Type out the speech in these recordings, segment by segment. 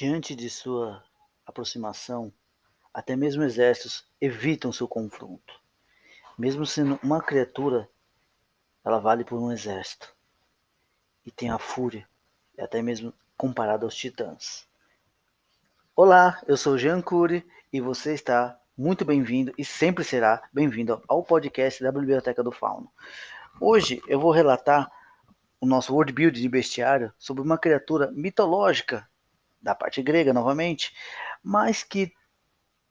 Diante de sua aproximação, até mesmo exércitos evitam seu confronto. Mesmo sendo uma criatura, ela vale por um exército. E tem a fúria, e até mesmo comparada aos titãs. Olá, eu sou Jean Cury e você está muito bem-vindo e sempre será bem-vindo ao podcast da Biblioteca do Fauno. Hoje eu vou relatar o nosso world build de bestiário sobre uma criatura mitológica da parte grega novamente, mas que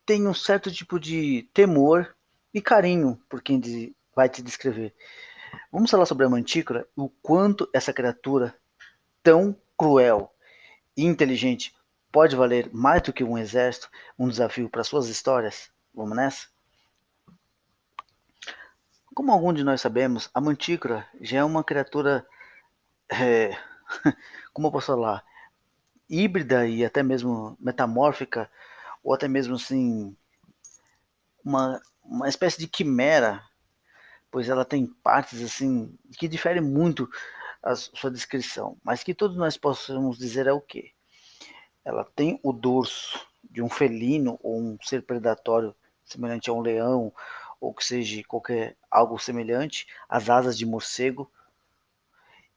tem um certo tipo de temor e carinho por quem vai te descrever. Vamos falar sobre a Mantícora o quanto essa criatura tão cruel e inteligente pode valer mais do que um exército, um desafio para suas histórias. Vamos nessa? Como algum de nós sabemos, a Mantícora já é uma criatura, é, como eu posso falar, híbrida e até mesmo metamórfica, ou até mesmo assim, uma, uma espécie de quimera, pois ela tem partes assim que diferem muito a sua descrição, mas que todos nós possamos dizer é o que? Ela tem o dorso de um felino ou um ser predatório semelhante a um leão ou que seja qualquer algo semelhante, as asas de morcego,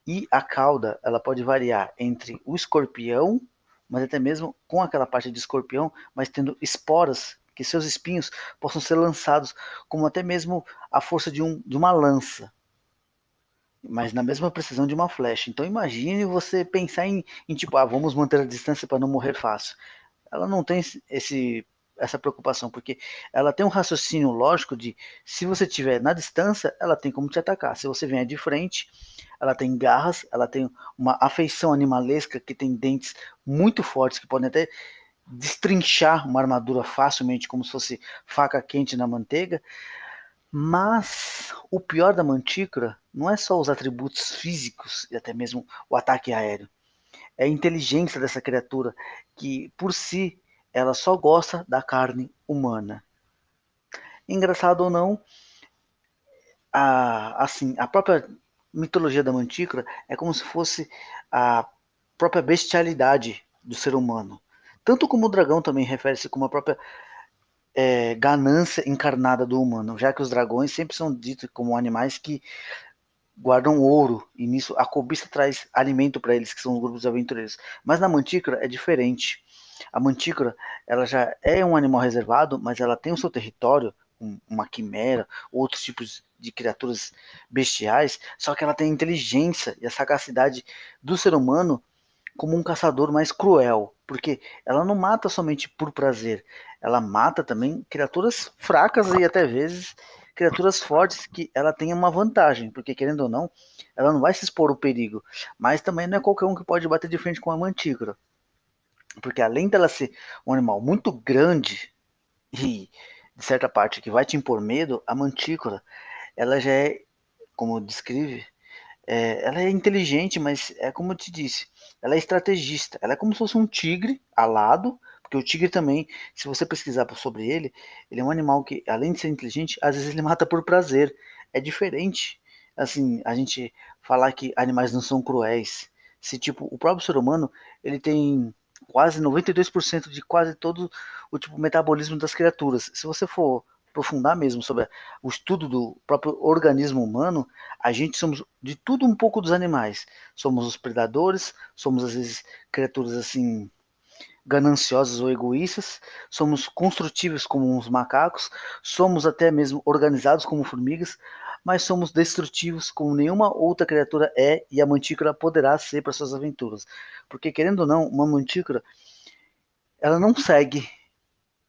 e a cauda, ela pode variar entre o escorpião, mas até mesmo com aquela parte de escorpião, mas tendo esporas, que seus espinhos possam ser lançados, como até mesmo a força de, um, de uma lança, mas na mesma precisão de uma flecha. Então imagine você pensar em, em tipo, ah, vamos manter a distância para não morrer fácil. Ela não tem esse essa preocupação, porque ela tem um raciocínio lógico de se você estiver na distância, ela tem como te atacar. Se você vier de frente, ela tem garras, ela tem uma afeição animalesca que tem dentes muito fortes que podem até destrinchar uma armadura facilmente, como se fosse faca quente na manteiga. Mas o pior da mantícora não é só os atributos físicos e até mesmo o ataque aéreo. É a inteligência dessa criatura que, por si, ela só gosta da carne humana. Engraçado ou não, a, assim, a própria mitologia da Mantícora é como se fosse a própria bestialidade do ser humano. Tanto como o dragão também refere-se como a própria é, ganância encarnada do humano, já que os dragões sempre são ditos como animais que guardam ouro, e nisso a cobiça traz alimento para eles, que são os grupos aventureiros. Mas na Mantícora é diferente. A mantícora, ela já é um animal reservado, mas ela tem o seu território, uma quimera, outros tipos de criaturas bestiais, só que ela tem a inteligência e a sagacidade do ser humano como um caçador mais cruel, porque ela não mata somente por prazer, ela mata também criaturas fracas e até vezes criaturas fortes que ela tem uma vantagem, porque querendo ou não, ela não vai se expor ao perigo, mas também não é qualquer um que pode bater de frente com a mantícora. Porque além dela ser um animal muito grande e de certa parte que vai te impor medo, a mantícora, ela já é, como descreve, é, ela é inteligente, mas é como eu te disse, ela é estrategista. Ela é como se fosse um tigre alado, porque o tigre também, se você pesquisar sobre ele, ele é um animal que, além de ser inteligente, às vezes ele mata por prazer. É diferente, assim, a gente falar que animais não são cruéis. Se tipo o próprio ser humano, ele tem quase 92% de quase todo o tipo metabolismo das criaturas. Se você for aprofundar mesmo sobre o estudo do próprio organismo humano, a gente somos de tudo um pouco dos animais. Somos os predadores, somos às vezes criaturas assim gananciosas ou egoístas, somos construtivos como os macacos, somos até mesmo organizados como formigas, mas somos destrutivos como nenhuma outra criatura é e a mantícora poderá ser para suas aventuras. Porque querendo ou não, uma mantícora ela não segue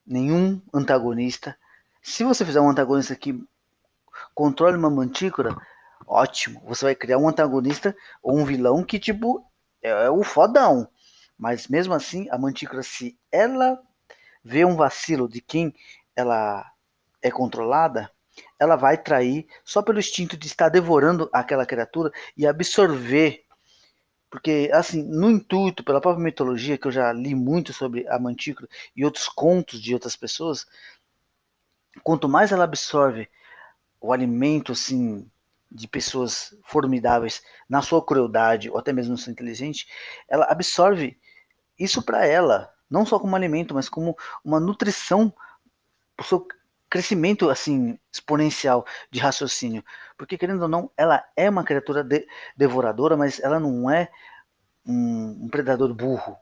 nenhum antagonista. Se você fizer um antagonista que controle uma mantícora, ótimo, você vai criar um antagonista ou um vilão que tipo é, é o fodão. Mas mesmo assim, a mantícora se ela vê um vacilo de quem ela é controlada, ela vai trair só pelo instinto de estar devorando aquela criatura e absorver. Porque, assim, no intuito, pela própria mitologia, que eu já li muito sobre a Mantícora e outros contos de outras pessoas, quanto mais ela absorve o alimento, assim, de pessoas formidáveis na sua crueldade ou até mesmo no seu inteligente, ela absorve isso para ela, não só como alimento, mas como uma nutrição seu crescimento assim exponencial de raciocínio. Porque querendo ou não, ela é uma criatura de, devoradora, mas ela não é um, um predador burro,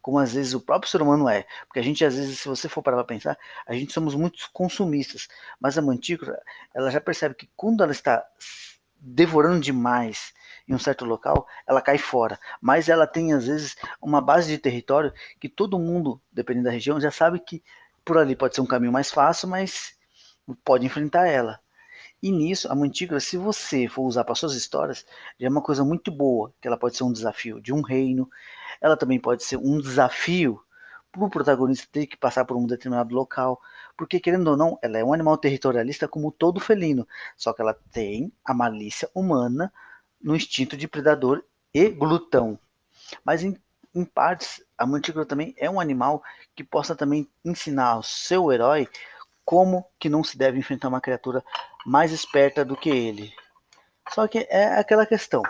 como às vezes o próprio ser humano é. Porque a gente, às vezes, se você for parar para pensar, a gente somos muito consumistas. Mas a mantícora, ela já percebe que quando ela está devorando demais em um certo local, ela cai fora. Mas ela tem, às vezes, uma base de território que todo mundo, dependendo da região, já sabe que por ali pode ser um caminho mais fácil, mas pode enfrentar ela. E nisso, a mantícora, se você for usar para suas histórias, já é uma coisa muito boa, que ela pode ser um desafio de um reino, ela também pode ser um desafio para o protagonista ter que passar por um determinado local, porque querendo ou não, ela é um animal territorialista como todo felino, só que ela tem a malícia humana no instinto de predador e glutão. Mas em, em partes, a mantícora também é um animal que possa também ensinar ao seu herói como que não se deve enfrentar uma criatura mais esperta do que ele. Só que é aquela questão.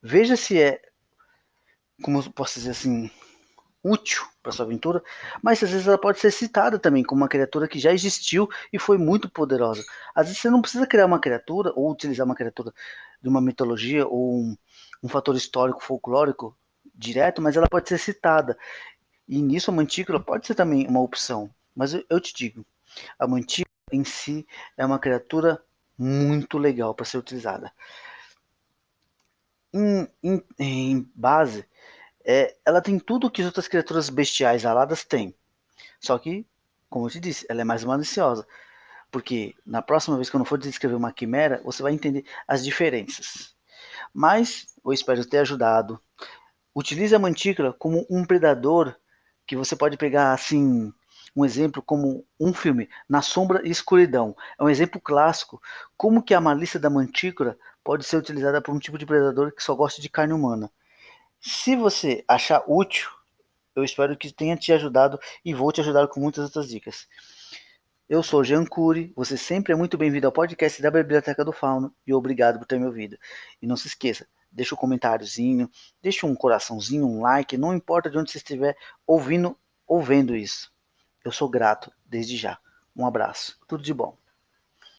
Veja se é, como posso dizer assim, útil para sua aventura, mas às vezes ela pode ser citada também como uma criatura que já existiu e foi muito poderosa. Às vezes você não precisa criar uma criatura ou utilizar uma criatura de uma mitologia ou um, um fator histórico folclórico direto, mas ela pode ser citada. E nisso a mantícora pode ser também uma opção. Mas eu, eu te digo, a mantícora em si é uma criatura muito legal para ser utilizada. Em, em, em base, é, ela tem tudo que as outras criaturas bestiais aladas têm. Só que, como eu te disse, ela é mais maliciosa. Porque na próxima vez que eu não for descrever uma quimera, você vai entender as diferenças. Mas eu espero ter ajudado. Utilize a mantícora como um predador que você pode pegar assim um exemplo como um filme Na Sombra e Escuridão. É um exemplo clássico como que a malícia da mantícora pode ser utilizada por um tipo de predador que só gosta de carne humana. Se você achar útil, eu espero que tenha te ajudado e vou te ajudar com muitas outras dicas. Eu sou Jean Cury, você sempre é muito bem-vindo ao podcast da Biblioteca do Fauno e obrigado por ter me ouvido. E não se esqueça, deixa um comentáriozinho, deixa um coraçãozinho, um like, não importa de onde você estiver ouvindo ou vendo isso. Eu sou grato desde já. Um abraço, tudo de bom.